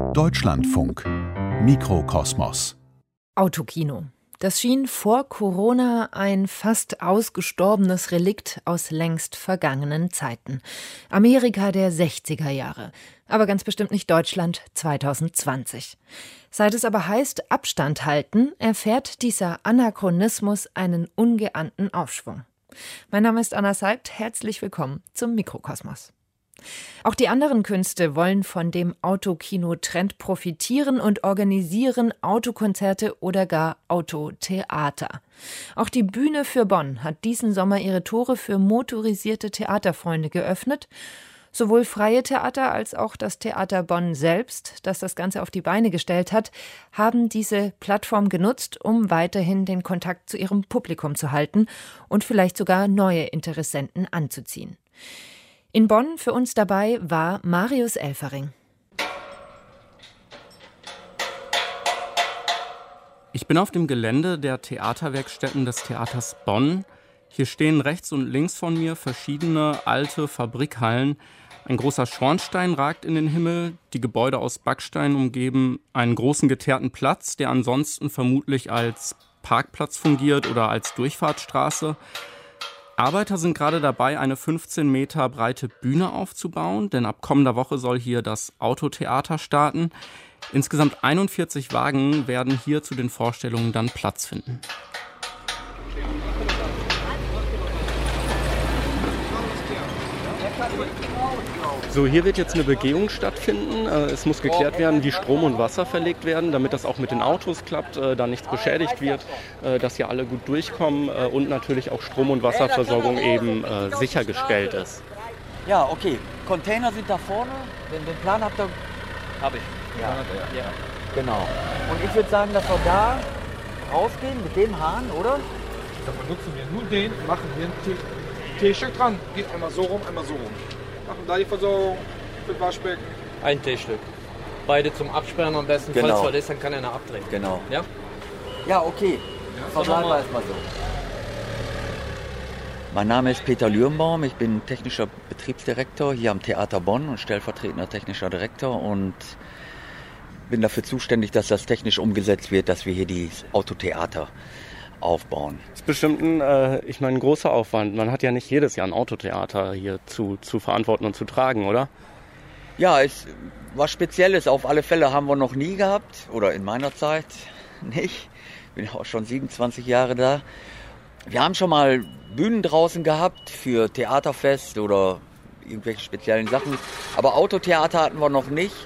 Deutschlandfunk Mikrokosmos Autokino. Das schien vor Corona ein fast ausgestorbenes Relikt aus längst vergangenen Zeiten. Amerika der 60er Jahre, aber ganz bestimmt nicht Deutschland 2020. Seit es aber heißt Abstand halten, erfährt dieser Anachronismus einen ungeahnten Aufschwung. Mein Name ist Anna Seibt, herzlich willkommen zum Mikrokosmos. Auch die anderen Künste wollen von dem Autokino-Trend profitieren und organisieren Autokonzerte oder gar Autotheater. Auch die Bühne für Bonn hat diesen Sommer ihre Tore für motorisierte Theaterfreunde geöffnet. Sowohl freie Theater als auch das Theater Bonn selbst, das das Ganze auf die Beine gestellt hat, haben diese Plattform genutzt, um weiterhin den Kontakt zu ihrem Publikum zu halten und vielleicht sogar neue Interessenten anzuziehen. In Bonn für uns dabei war Marius Elfering. Ich bin auf dem Gelände der Theaterwerkstätten des Theaters Bonn. Hier stehen rechts und links von mir verschiedene alte Fabrikhallen. Ein großer Schornstein ragt in den Himmel. Die Gebäude aus Backstein umgeben einen großen geteerten Platz, der ansonsten vermutlich als Parkplatz fungiert oder als Durchfahrtsstraße. Arbeiter sind gerade dabei, eine 15 Meter breite Bühne aufzubauen, denn ab kommender Woche soll hier das Autotheater starten. Insgesamt 41 Wagen werden hier zu den Vorstellungen dann Platz finden. So, hier wird jetzt eine Begehung stattfinden. Äh, es muss geklärt werden, wie Strom und Wasser verlegt werden, damit das auch mit den Autos klappt, äh, da nichts beschädigt wird, äh, dass hier alle gut durchkommen und natürlich auch Strom- und Wasserversorgung eben sichergestellt ist. Ja, okay. Container sind da vorne. Den, den Plan habt ihr. Habe ich. Ja. ja. Genau. Und ich würde sagen, dass wir da rausgehen mit dem Hahn, oder? Dann benutzen wir nur den, machen hier ein T-Shirt dran. Geht einmal so rum, einmal so rum machen da die Versorgung für Waschbecken. Ein T-Stück. Beide zum Absperren am besten, genau. falls ist, dann kann einer abdrehen. Genau. Ja? Ja, okay. Ja, Verbleiben wir erstmal so. Mein Name ist Peter Lürnbaum, ich bin technischer Betriebsdirektor hier am Theater Bonn und stellvertretender technischer Direktor und bin dafür zuständig, dass das technisch umgesetzt wird, dass wir hier die Autotheater aufbauen. Das ist bestimmt ein, äh, ich meine, ein großer Aufwand. Man hat ja nicht jedes Jahr ein Autotheater hier zu, zu verantworten und zu tragen, oder? Ja, es was Spezielles. Auf alle Fälle haben wir noch nie gehabt oder in meiner Zeit nicht. Bin auch schon 27 Jahre da. Wir haben schon mal Bühnen draußen gehabt für Theaterfest oder irgendwelche speziellen Sachen. Aber Autotheater hatten wir noch nicht.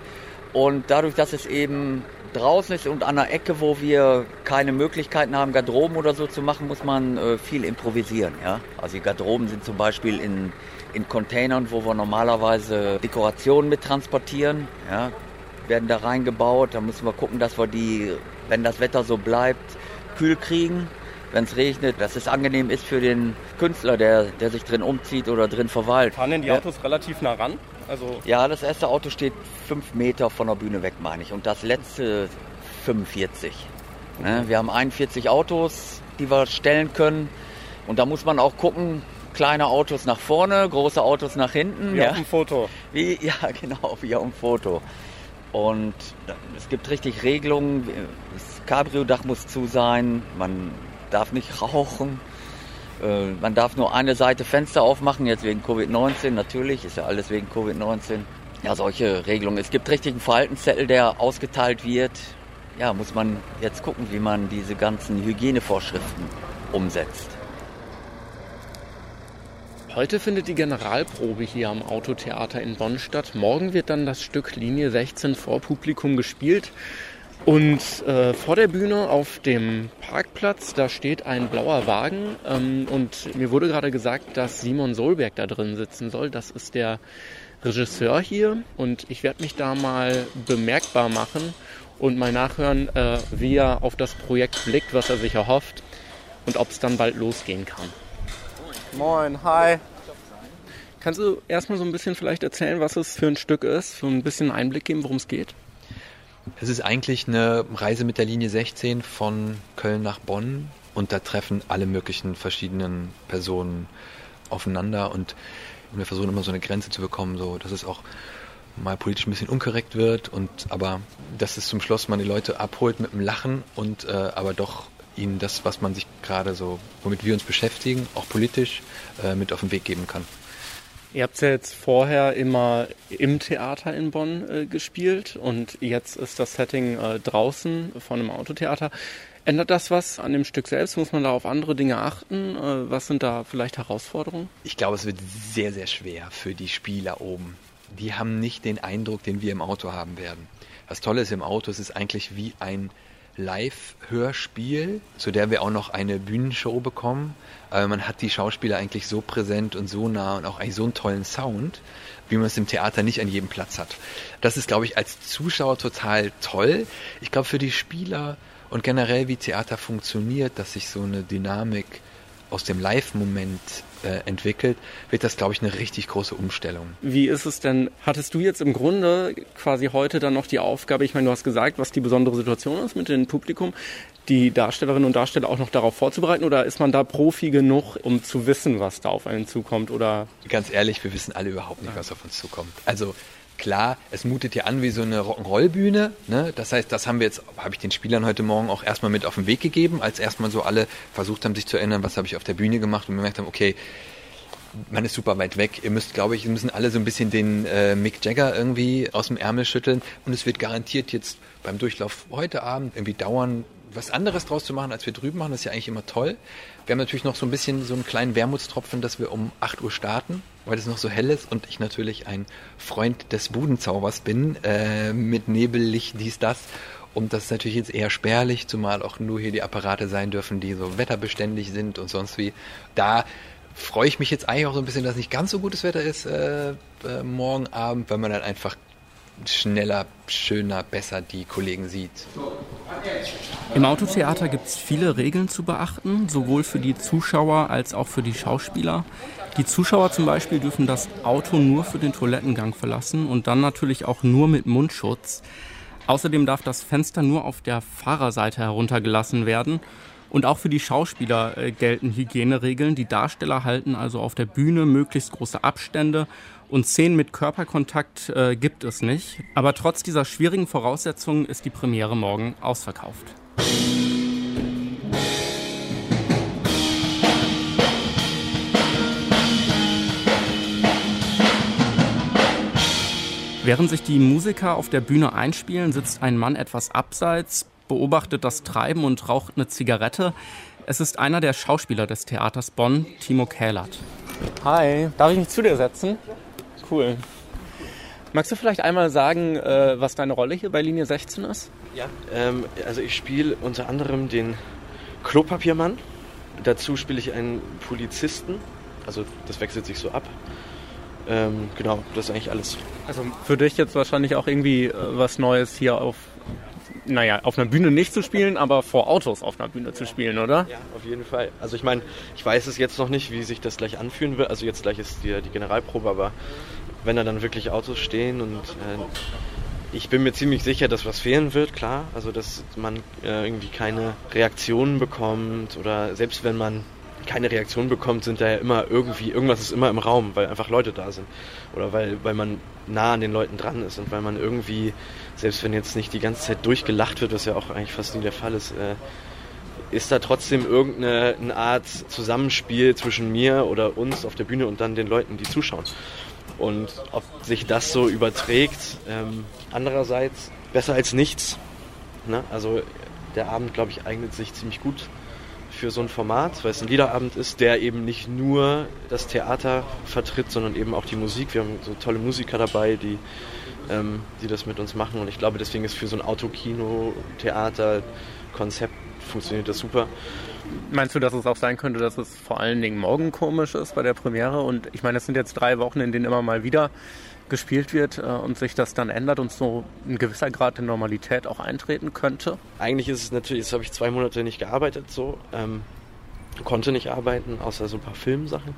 Und dadurch, dass es eben draußen ist und an der Ecke, wo wir keine Möglichkeiten haben, Garderoben oder so zu machen, muss man äh, viel improvisieren. Ja? Also die Garderoben sind zum Beispiel in, in Containern, wo wir normalerweise Dekorationen mit transportieren, ja? werden da reingebaut. Da müssen wir gucken, dass wir die, wenn das Wetter so bleibt, kühl kriegen. Wenn es regnet, dass es angenehm ist für den Künstler, der, der sich drin umzieht oder drin verweilt. Fahren denn die Autos ja. relativ nah ran? Also ja, das erste Auto steht fünf Meter von der Bühne weg, meine ich. Und das letzte 45. Ne? Wir haben 41 Autos, die wir stellen können. Und da muss man auch gucken, kleine Autos nach vorne, große Autos nach hinten. Wie ja. auf dem Foto. Wie, ja, genau, wie auf dem Foto. Und es gibt richtig Regelungen. Das Cabrio-Dach muss zu sein, man darf nicht rauchen. Äh, man darf nur eine Seite Fenster aufmachen, jetzt wegen Covid-19, natürlich, ist ja alles wegen Covid-19. Ja, solche Regelungen. Es gibt richtigen Verhaltenszettel, der ausgeteilt wird. Ja, muss man jetzt gucken, wie man diese ganzen Hygienevorschriften umsetzt. Heute findet die Generalprobe hier am Autotheater in Bonn statt. Morgen wird dann das Stück Linie 16 vor Publikum gespielt. Und äh, vor der Bühne auf dem Parkplatz, da steht ein blauer Wagen. Ähm, und mir wurde gerade gesagt, dass Simon Solberg da drin sitzen soll. Das ist der Regisseur hier. Und ich werde mich da mal bemerkbar machen und mal nachhören, äh, wie er auf das Projekt blickt, was er sich erhofft und ob es dann bald losgehen kann. Moin, hi. Kannst du erstmal so ein bisschen vielleicht erzählen, was es für ein Stück ist, so ein bisschen Einblick geben, worum es geht? Es ist eigentlich eine Reise mit der Linie 16 von Köln nach Bonn und da treffen alle möglichen verschiedenen Personen aufeinander und wir versuchen immer so eine Grenze zu bekommen, so dass es auch mal politisch ein bisschen unkorrekt wird und aber dass es zum Schluss man die Leute abholt mit dem Lachen und äh, aber doch ihnen das, was man sich gerade so, womit wir uns beschäftigen, auch politisch, äh, mit auf den Weg geben kann. Ihr habt ja jetzt vorher immer im Theater in Bonn äh, gespielt und jetzt ist das Setting äh, draußen von einem Autotheater. Ändert das was an dem Stück selbst? Muss man da auf andere Dinge achten? Äh, was sind da vielleicht Herausforderungen? Ich glaube, es wird sehr, sehr schwer für die Spieler oben. Die haben nicht den Eindruck, den wir im Auto haben werden. Das Tolle ist im Auto, es ist eigentlich wie ein Live-Hörspiel, zu der wir auch noch eine Bühnenshow bekommen. Aber man hat die Schauspieler eigentlich so präsent und so nah und auch eigentlich so einen tollen Sound, wie man es im Theater nicht an jedem Platz hat. Das ist, glaube ich, als Zuschauer total toll. Ich glaube, für die Spieler und generell, wie Theater funktioniert, dass sich so eine Dynamik aus dem Live-Moment äh, entwickelt, wird das, glaube ich, eine richtig große Umstellung. Wie ist es denn? Hattest du jetzt im Grunde quasi heute dann noch die Aufgabe, ich meine, du hast gesagt, was die besondere Situation ist mit dem Publikum, die Darstellerinnen und Darsteller auch noch darauf vorzubereiten oder ist man da Profi genug, um zu wissen, was da auf einen zukommt? Oder? Ganz ehrlich, wir wissen alle überhaupt nicht, was auf uns zukommt. Also Klar, es mutet ja an wie so eine Rock'n'Roll-Bühne. Ne? Das heißt, das haben wir jetzt, habe ich den Spielern heute Morgen auch erstmal mit auf den Weg gegeben, als erstmal so alle versucht haben, sich zu erinnern, was habe ich auf der Bühne gemacht und gemerkt haben, okay, man ist super weit weg. Ihr müsst, glaube ich, müssen alle so ein bisschen den äh, Mick Jagger irgendwie aus dem Ärmel schütteln. Und es wird garantiert jetzt beim Durchlauf heute Abend irgendwie dauern, was anderes draus zu machen, als wir drüben machen. Ist ja eigentlich immer toll. Wir haben natürlich noch so ein bisschen so einen kleinen Wermutstropfen, dass wir um 8 Uhr starten, weil es noch so hell ist und ich natürlich ein Freund des Budenzaubers bin, äh, mit Nebellicht, dies, das. Und das ist natürlich jetzt eher spärlich, zumal auch nur hier die Apparate sein dürfen, die so wetterbeständig sind und sonst wie. Da freue ich mich jetzt eigentlich auch so ein bisschen, dass nicht ganz so gutes Wetter ist äh, äh, morgen Abend, weil man dann einfach schneller, schöner, besser die Kollegen sieht. Im Autotheater gibt es viele Regeln zu beachten, sowohl für die Zuschauer als auch für die Schauspieler. Die Zuschauer zum Beispiel dürfen das Auto nur für den Toilettengang verlassen und dann natürlich auch nur mit Mundschutz. Außerdem darf das Fenster nur auf der Fahrerseite heruntergelassen werden. Und auch für die Schauspieler äh, gelten Hygieneregeln. Die Darsteller halten also auf der Bühne möglichst große Abstände und Szenen mit Körperkontakt äh, gibt es nicht. Aber trotz dieser schwierigen Voraussetzungen ist die Premiere morgen ausverkauft. Während sich die Musiker auf der Bühne einspielen, sitzt ein Mann etwas abseits, beobachtet das Treiben und raucht eine Zigarette. Es ist einer der Schauspieler des Theaters Bonn, Timo Kählert. Hi, darf ich mich zu dir setzen? Cool. Magst du vielleicht einmal sagen, äh, was deine Rolle hier bei Linie 16 ist? Ja, ähm, also ich spiele unter anderem den Klopapiermann. Dazu spiele ich einen Polizisten. Also das wechselt sich so ab. Ähm, genau, das ist eigentlich alles. Also für dich jetzt wahrscheinlich auch irgendwie äh, was Neues hier auf, naja, auf einer Bühne nicht zu spielen, aber vor Autos auf einer Bühne zu spielen, oder? Ja, auf jeden Fall. Also ich meine, ich weiß es jetzt noch nicht, wie sich das gleich anfühlen wird. Also jetzt gleich ist die, die Generalprobe, aber wenn da dann wirklich Autos stehen und äh, ich bin mir ziemlich sicher, dass was fehlen wird, klar. Also dass man äh, irgendwie keine Reaktionen bekommt oder selbst wenn man keine Reaktion bekommt, sind da ja immer irgendwie, irgendwas ist immer im Raum, weil einfach Leute da sind. Oder weil, weil man nah an den Leuten dran ist und weil man irgendwie, selbst wenn jetzt nicht die ganze Zeit durchgelacht wird, was ja auch eigentlich fast nie der Fall ist, äh, ist da trotzdem irgendeine eine Art Zusammenspiel zwischen mir oder uns auf der Bühne und dann den Leuten, die zuschauen. Und ob sich das so überträgt, ähm, andererseits besser als nichts. Ne? Also der Abend, glaube ich, eignet sich ziemlich gut für so ein Format, weil es ein Liederabend ist, der eben nicht nur das Theater vertritt, sondern eben auch die Musik. Wir haben so tolle Musiker dabei, die, ähm, die das mit uns machen. Und ich glaube, deswegen ist für so ein Autokino, Theater, Konzept funktioniert das super. Meinst du, dass es auch sein könnte, dass es vor allen Dingen morgen komisch ist bei der Premiere? Und ich meine, es sind jetzt drei Wochen, in denen immer mal wieder gespielt wird äh, und sich das dann ändert und so ein gewisser Grad der Normalität auch eintreten könnte? Eigentlich ist es natürlich, jetzt habe ich zwei Monate nicht gearbeitet, so ähm, konnte nicht arbeiten, außer so ein paar Filmsachen.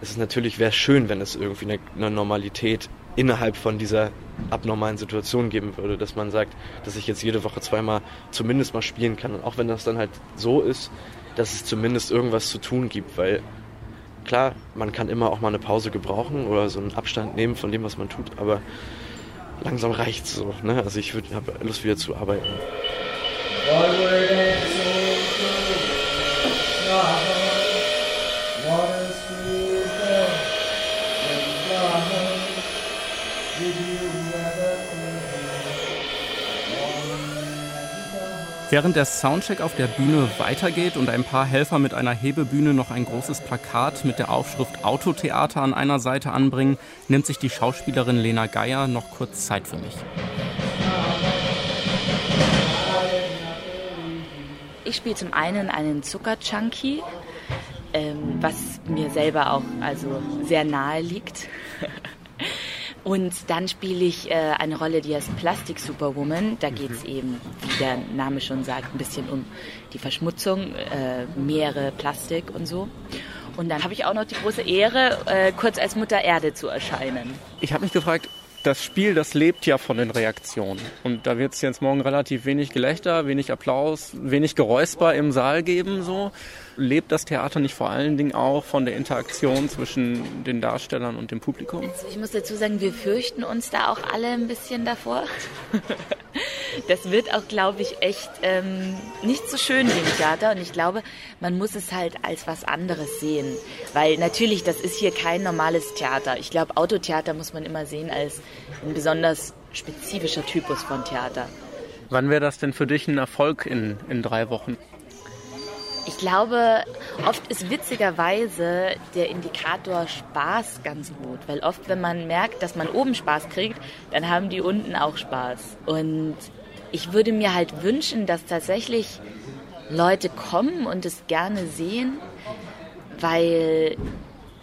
Es ist natürlich, wäre schön, wenn es irgendwie eine, eine Normalität innerhalb von dieser abnormalen Situation geben würde, dass man sagt, dass ich jetzt jede Woche zweimal zumindest mal spielen kann. Und auch wenn das dann halt so ist, dass es zumindest irgendwas zu tun gibt, weil klar, man kann immer auch mal eine Pause gebrauchen oder so einen Abstand nehmen von dem, was man tut, aber langsam reicht's so. Ne? Also ich habe Lust wieder zu arbeiten. Während der Soundcheck auf der Bühne weitergeht und ein paar Helfer mit einer Hebebühne noch ein großes Plakat mit der Aufschrift Autotheater an einer Seite anbringen, nimmt sich die Schauspielerin Lena Geier noch kurz Zeit für mich. Ich spiele zum einen einen Zuckerchunky, ähm, was mir selber auch also sehr nahe liegt. Und dann spiele ich äh, eine Rolle, die heißt Plastic Superwoman. Da geht es mhm. eben, wie der Name schon sagt, ein bisschen um die Verschmutzung, äh, Meere, Plastik und so. Und dann habe ich auch noch die große Ehre, äh, kurz als Mutter Erde zu erscheinen. Ich habe mich gefragt, das Spiel, das lebt ja von den Reaktionen. Und da wird es jetzt morgen relativ wenig Gelächter, wenig Applaus, wenig Geräusper im Saal geben. So lebt das Theater nicht vor allen Dingen auch von der Interaktion zwischen den Darstellern und dem Publikum? Also ich muss dazu sagen, wir fürchten uns da auch alle ein bisschen davor. das wird auch, glaube ich, echt ähm, nicht so schön wie im Theater. Und ich glaube, man muss es halt als was anderes sehen. Weil natürlich, das ist hier kein normales Theater. Ich glaube, Autotheater muss man immer sehen als ein besonders spezifischer Typus von Theater. Wann wäre das denn für dich ein Erfolg in, in drei Wochen? Ich glaube, oft ist witzigerweise der Indikator Spaß ganz gut, weil oft, wenn man merkt, dass man oben Spaß kriegt, dann haben die unten auch Spaß. Und ich würde mir halt wünschen, dass tatsächlich Leute kommen und es gerne sehen, weil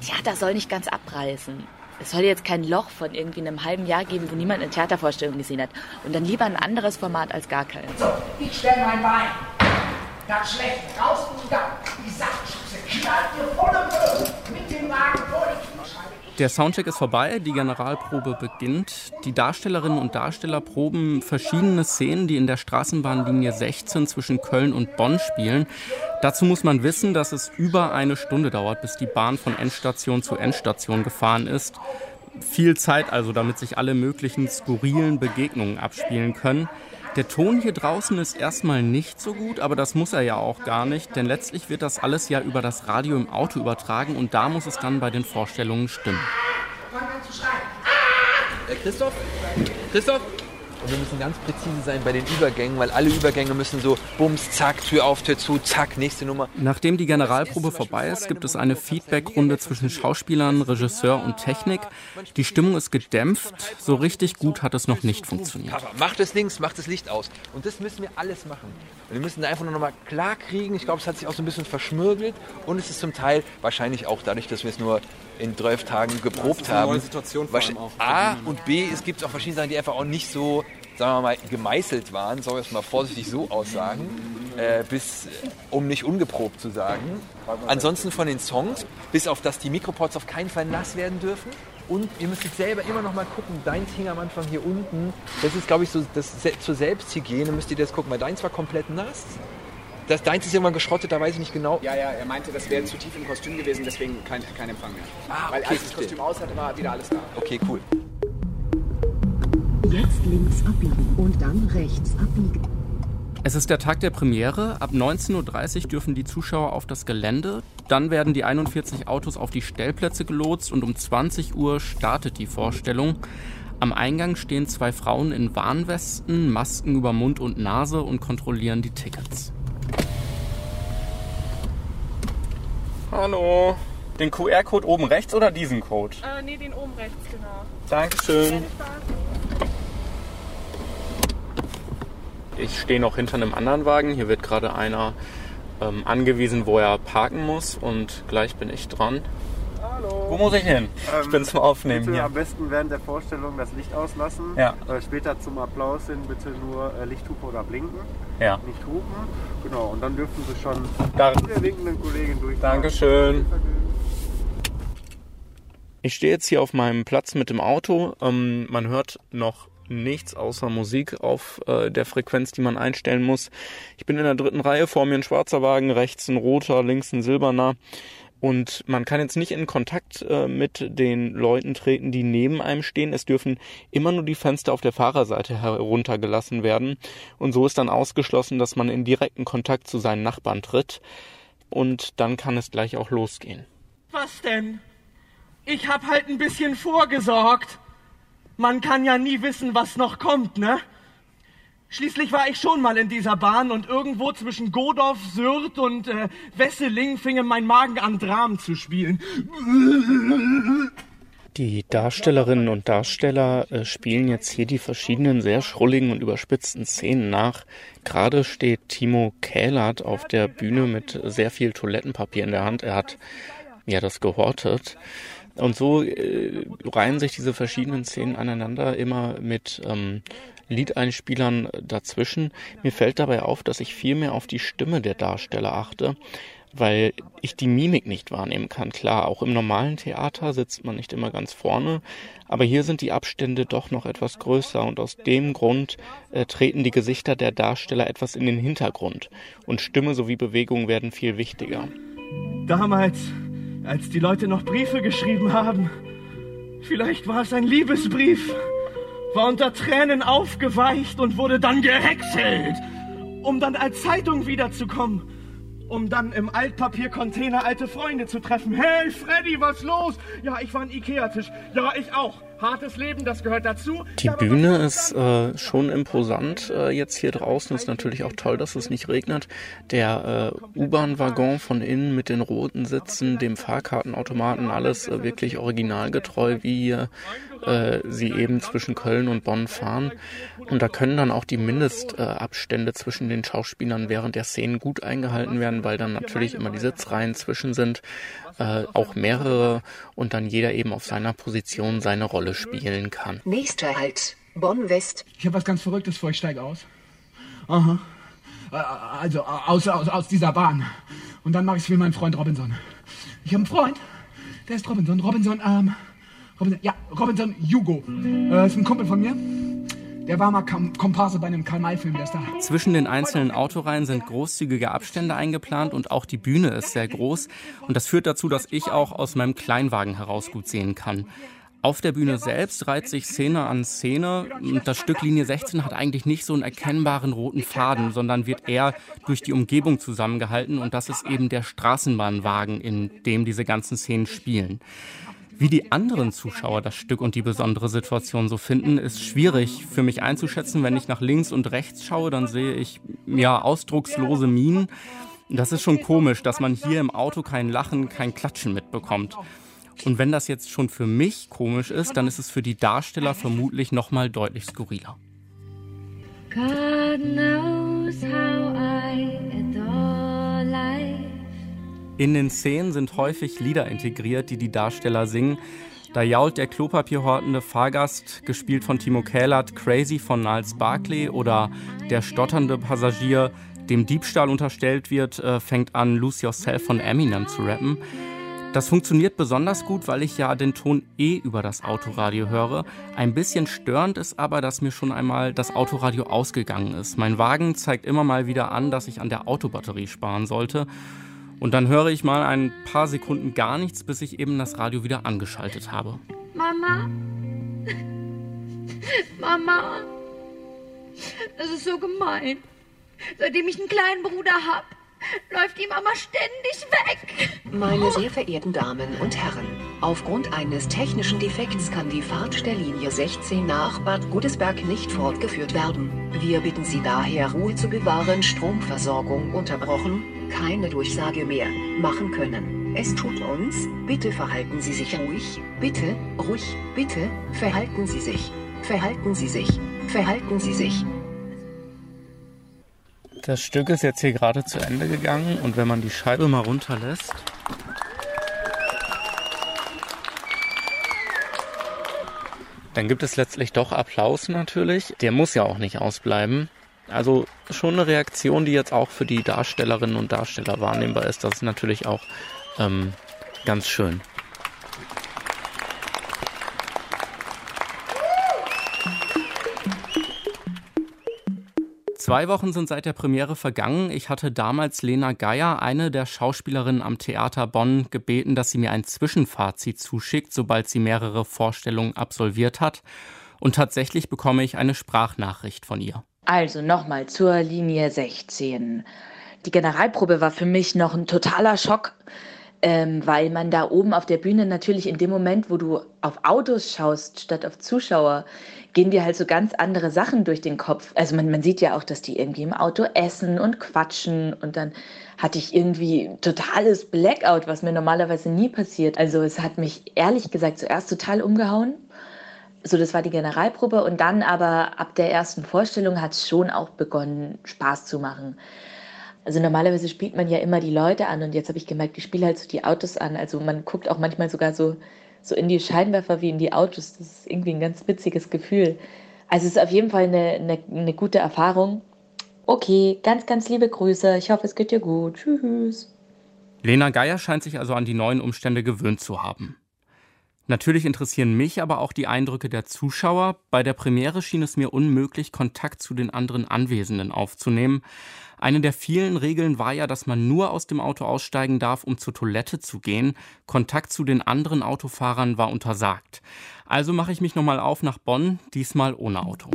Theater soll nicht ganz abreißen. Es soll jetzt kein Loch von irgendwie einem halben Jahr geben, wo niemand eine Theatervorstellung gesehen hat. Und dann lieber ein anderes Format als gar keins. So, ich stelle mein Bein ganz schlecht raus und dann die Sackschüsse knallt dir volle Böse mit dem Wagen vor die. Der Soundcheck ist vorbei, die Generalprobe beginnt. Die Darstellerinnen und Darsteller proben verschiedene Szenen, die in der Straßenbahnlinie 16 zwischen Köln und Bonn spielen. Dazu muss man wissen, dass es über eine Stunde dauert, bis die Bahn von Endstation zu Endstation gefahren ist. Viel Zeit also, damit sich alle möglichen skurrilen Begegnungen abspielen können. Der Ton hier draußen ist erstmal nicht so gut, aber das muss er ja auch gar nicht, denn letztlich wird das alles ja über das Radio im Auto übertragen und da muss es dann bei den Vorstellungen stimmen. Äh, Christoph? Christoph? Und wir müssen ganz präzise sein bei den Übergängen, weil alle Übergänge müssen so Bums, zack, Tür auf, Tür zu, zack, nächste Nummer. Nachdem die Generalprobe vorbei ist, gibt es eine Feedbackrunde zwischen Schauspielern, Regisseur und Technik. Die Stimmung ist gedämpft. So richtig gut hat es noch nicht funktioniert. Macht es links, macht das Licht aus. Und das müssen wir alles machen. wir müssen da einfach nur noch mal klar kriegen. Ich glaube, es hat sich auch so ein bisschen verschmürgelt. Und es ist zum Teil wahrscheinlich auch dadurch, dass wir es nur in zwölf Tagen geprobt haben. Neue Situation vor allem auch. A und B, es gibt auch verschiedene Sachen, die einfach auch nicht so, sagen wir mal, gemeißelt waren, soll ich es mal vorsichtig so aussagen, äh, bis, um nicht ungeprobt zu sagen. Ansonsten von den Songs, bis auf dass die Mikroports auf keinen Fall nass werden dürfen. Und ihr müsst jetzt selber immer noch mal gucken, deins hing am Anfang hier unten. Das ist, glaube ich, so das, zur Selbsthygiene müsst ihr das gucken, weil deins war komplett nass. Das deins ist irgendwann geschrottet, da weiß ich nicht genau. Ja, ja, er meinte, das wäre zu tief im Kostüm gewesen, deswegen kein, kein Empfang mehr. Ah, Weil als das Kostüm aus hatte, war wieder alles da. Okay, cool. Jetzt links abbiegen und dann rechts abbiegen. Es ist der Tag der Premiere. Ab 19.30 Uhr dürfen die Zuschauer auf das Gelände. Dann werden die 41 Autos auf die Stellplätze gelotst und um 20 Uhr startet die Vorstellung. Am Eingang stehen zwei Frauen in Warnwesten, Masken über Mund und Nase und kontrollieren die Tickets. Hallo. Den QR-Code oben rechts oder diesen Code? Äh, nee, den oben rechts, genau. Dankeschön. Ich stehe noch hinter einem anderen Wagen. Hier wird gerade einer ähm, angewiesen, wo er parken muss und gleich bin ich dran. Hallo. Wo muss ich hin? Ähm, ich bin zum Aufnehmen bitte hier. am besten während der Vorstellung das Licht auslassen. Ja. Äh, später zum Applaus hin bitte nur äh, Lichthupe oder blinken. Ja. Nicht hupen. Genau, und dann dürfen Sie schon da zu der winkenden Kollegin durch. Dankeschön. Ich stehe jetzt hier auf meinem Platz mit dem Auto. Ähm, man hört noch nichts außer Musik auf äh, der Frequenz, die man einstellen muss. Ich bin in der dritten Reihe, vor mir ein schwarzer Wagen, rechts ein roter, links ein silberner. Und man kann jetzt nicht in Kontakt äh, mit den Leuten treten, die neben einem stehen. Es dürfen immer nur die Fenster auf der Fahrerseite heruntergelassen werden. Und so ist dann ausgeschlossen, dass man in direkten Kontakt zu seinen Nachbarn tritt. Und dann kann es gleich auch losgehen. Was denn? Ich hab halt ein bisschen vorgesorgt. Man kann ja nie wissen, was noch kommt, ne? Schließlich war ich schon mal in dieser Bahn und irgendwo zwischen Godorf, Sürth und äh, Wesseling fing mein Magen an, Dramen zu spielen. Die Darstellerinnen und Darsteller äh, spielen jetzt hier die verschiedenen sehr schrulligen und überspitzten Szenen nach. Gerade steht Timo Kählert auf der Bühne mit sehr viel Toilettenpapier in der Hand. Er hat ja das gehortet. Und so äh, reihen sich diese verschiedenen Szenen aneinander, immer mit ähm, Liedeinspielern dazwischen. Mir fällt dabei auf, dass ich viel mehr auf die Stimme der Darsteller achte, weil ich die Mimik nicht wahrnehmen kann. Klar, auch im normalen Theater sitzt man nicht immer ganz vorne, aber hier sind die Abstände doch noch etwas größer und aus dem Grund äh, treten die Gesichter der Darsteller etwas in den Hintergrund und Stimme sowie Bewegung werden viel wichtiger. Damals, als die Leute noch Briefe geschrieben haben, vielleicht war es ein Liebesbrief war unter Tränen aufgeweicht und wurde dann gehäckselt, um dann als Zeitung wiederzukommen, um dann im Altpapiercontainer alte Freunde zu treffen. Hey Freddy, was los? Ja, ich war ein Ikea-Tisch. Ja, ich auch. Hartes Leben, das gehört dazu. Die Bühne ist äh, schon imposant äh, jetzt hier draußen. Ist natürlich auch toll, dass es nicht regnet. Der äh, U-Bahn-Waggon von innen mit den roten Sitzen, dem Fahrkartenautomaten, alles äh, wirklich originalgetreu, wie hier äh, sie eben zwischen Köln und Bonn fahren. Und da können dann auch die Mindestabstände zwischen den Schauspielern während der Szenen gut eingehalten werden, weil dann natürlich immer die Sitzreihen zwischen sind äh, auch mehrere und dann jeder eben auf seiner Position seine Rolle spielen kann. Nächster Halt, Bonn West. Ich habe was ganz Verrücktes vor, ich steige aus. Aha. Äh, also aus, aus, aus dieser Bahn. Und dann mache ich es wie mein Freund Robinson. Ich habe einen Freund, der ist Robinson. Robinson, ähm, Robinson, ja, Robinson Hugo. Äh, ist ein Kumpel von mir. Der war mal Komparse bei einem Karl-May-Film, der ist da. Zwischen den einzelnen Autoreihen sind großzügige Abstände eingeplant und auch die Bühne ist sehr groß. Und das führt dazu, dass ich auch aus meinem Kleinwagen heraus gut sehen kann. Auf der Bühne selbst reiht sich Szene an Szene und das Stück Linie 16 hat eigentlich nicht so einen erkennbaren roten Faden, sondern wird eher durch die Umgebung zusammengehalten und das ist eben der Straßenbahnwagen, in dem diese ganzen Szenen spielen. Wie die anderen Zuschauer das Stück und die besondere Situation so finden, ist schwierig für mich einzuschätzen. Wenn ich nach links und rechts schaue, dann sehe ich ja ausdruckslose Minen. Das ist schon komisch, dass man hier im Auto kein Lachen, kein Klatschen mitbekommt. Und wenn das jetzt schon für mich komisch ist, dann ist es für die Darsteller vermutlich noch mal deutlich skurriler. God knows how I. In den Szenen sind häufig Lieder integriert, die die Darsteller singen. Da jault der klopapierhortende Fahrgast, gespielt von Timo Kählert, Crazy von Niles Barclay oder der stotternde Passagier, dem Diebstahl unterstellt wird, äh, fängt an, Lose Yourself von Eminem zu rappen. Das funktioniert besonders gut, weil ich ja den Ton eh über das Autoradio höre. Ein bisschen störend ist aber, dass mir schon einmal das Autoradio ausgegangen ist. Mein Wagen zeigt immer mal wieder an, dass ich an der Autobatterie sparen sollte. Und dann höre ich mal ein paar Sekunden gar nichts, bis ich eben das Radio wieder angeschaltet habe. Mama? Mama? Das ist so gemein. Seitdem ich einen kleinen Bruder habe, läuft die Mama ständig weg. Meine sehr verehrten Damen und Herren, aufgrund eines technischen Defekts kann die Fahrt der Linie 16 nach Bad Godesberg nicht fortgeführt werden. Wir bitten Sie daher, Ruhe zu bewahren, Stromversorgung unterbrochen, keine Durchsage mehr machen können. Es tut uns, bitte verhalten Sie sich ruhig, bitte, ruhig, bitte, verhalten Sie sich, verhalten Sie sich, verhalten Sie sich. Das Stück ist jetzt hier gerade zu Ende gegangen und wenn man die Scheibe mal runterlässt, dann gibt es letztlich doch Applaus natürlich. Der muss ja auch nicht ausbleiben. Also schon eine Reaktion, die jetzt auch für die Darstellerinnen und Darsteller wahrnehmbar ist. Das ist natürlich auch ähm, ganz schön. Zwei Wochen sind seit der Premiere vergangen. Ich hatte damals Lena Geier, eine der Schauspielerinnen am Theater Bonn, gebeten, dass sie mir ein Zwischenfazit zuschickt, sobald sie mehrere Vorstellungen absolviert hat. Und tatsächlich bekomme ich eine Sprachnachricht von ihr. Also nochmal zur Linie 16. Die Generalprobe war für mich noch ein totaler Schock, ähm, weil man da oben auf der Bühne natürlich in dem Moment, wo du auf Autos schaust statt auf Zuschauer, gehen dir halt so ganz andere Sachen durch den Kopf. Also man, man sieht ja auch, dass die irgendwie im Auto essen und quatschen und dann hatte ich irgendwie totales Blackout, was mir normalerweise nie passiert. Also es hat mich ehrlich gesagt zuerst total umgehauen. So, das war die Generalprobe und dann aber ab der ersten Vorstellung hat es schon auch begonnen, Spaß zu machen. Also normalerweise spielt man ja immer die Leute an und jetzt habe ich gemerkt, ich spiele halt so die Autos an. Also man guckt auch manchmal sogar so, so in die Scheinwerfer wie in die Autos. Das ist irgendwie ein ganz witziges Gefühl. Also es ist auf jeden Fall eine, eine, eine gute Erfahrung. Okay, ganz, ganz liebe Grüße. Ich hoffe, es geht dir gut. Tschüss. Lena Geier scheint sich also an die neuen Umstände gewöhnt zu haben. Natürlich interessieren mich aber auch die Eindrücke der Zuschauer. Bei der Premiere schien es mir unmöglich, Kontakt zu den anderen Anwesenden aufzunehmen. Eine der vielen Regeln war ja, dass man nur aus dem Auto aussteigen darf, um zur Toilette zu gehen. Kontakt zu den anderen Autofahrern war untersagt. Also mache ich mich nochmal auf nach Bonn, diesmal ohne Auto.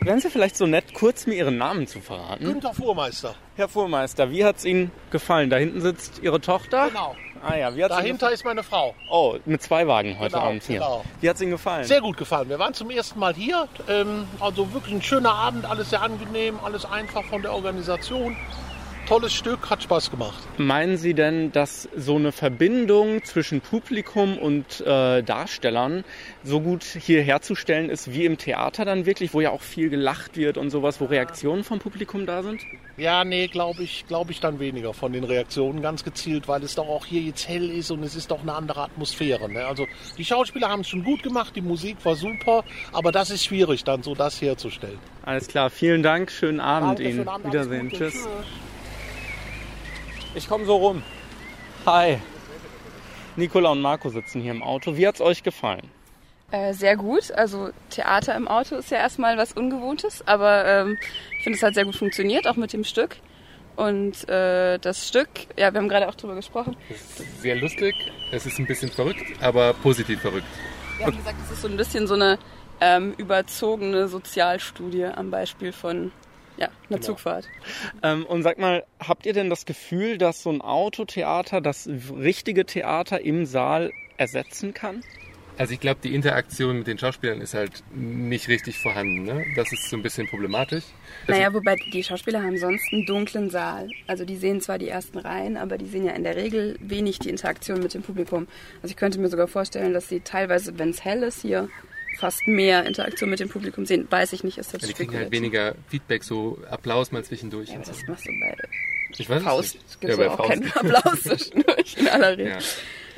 Wären Sie vielleicht so nett, kurz mir Ihren Namen zu verraten? Günther Fuhrmeister. Herr Fuhrmeister, wie hat es Ihnen gefallen? Da hinten sitzt Ihre Tochter? Genau. Ah ja, wie hat's Ihnen Dahinter ist meine Frau. Oh, mit zwei Wagen heute Genau, Abend hier. genau. Wie hat es Ihnen gefallen? Sehr gut gefallen. Wir waren zum ersten Mal hier. Ähm, also wirklich ein schöner Abend, alles sehr angenehm, alles einfach von der Organisation. Tolles Stück, hat Spaß gemacht. Meinen Sie denn, dass so eine Verbindung zwischen Publikum und äh, Darstellern so gut hier herzustellen ist wie im Theater dann wirklich, wo ja auch viel gelacht wird und sowas, wo Reaktionen vom Publikum da sind? Ja, nee, glaube ich, glaube ich dann weniger von den Reaktionen, ganz gezielt, weil es doch auch hier jetzt hell ist und es ist doch eine andere Atmosphäre. Ne? Also die Schauspieler haben es schon gut gemacht, die Musik war super, aber das ist schwierig, dann so das herzustellen. Alles klar, vielen Dank, schönen Abend Danke, Ihnen. schönen Abend, Wiedersehen, Gute, tschüss. Ich komme so rum. Hi. Nicola und Marco sitzen hier im Auto. Wie hat's euch gefallen? Äh, sehr gut. Also Theater im Auto ist ja erstmal was Ungewohntes, aber ähm, ich finde, es hat sehr gut funktioniert, auch mit dem Stück. Und äh, das Stück, ja, wir haben gerade auch drüber gesprochen. Sehr lustig, es ist ein bisschen verrückt, aber positiv verrückt. Wir haben gesagt, es ist so ein bisschen so eine ähm, überzogene Sozialstudie am Beispiel von ja, einer Zugfahrt. Ähm, und sag mal, habt ihr denn das Gefühl, dass so ein Autotheater das richtige Theater im Saal ersetzen kann? Also ich glaube, die Interaktion mit den Schauspielern ist halt nicht richtig vorhanden. Ne? Das ist so ein bisschen problematisch. Naja, wobei die Schauspieler haben sonst einen dunklen Saal. Also die sehen zwar die ersten Reihen, aber die sehen ja in der Regel wenig die Interaktion mit dem Publikum. Also ich könnte mir sogar vorstellen, dass sie teilweise, wenn es hell ist hier, fast mehr Interaktion mit dem Publikum sehen. Weiß ich nicht, ist das Ja, die kriegen halt weniger Feedback, so Applaus mal zwischendurch. Ja, und aber so. das machst du bei Ich weiß Faust. nicht. Gibt Ja, ja, bei auch keinen Faust. Applaus zwischendurch in aller Regel. Ja.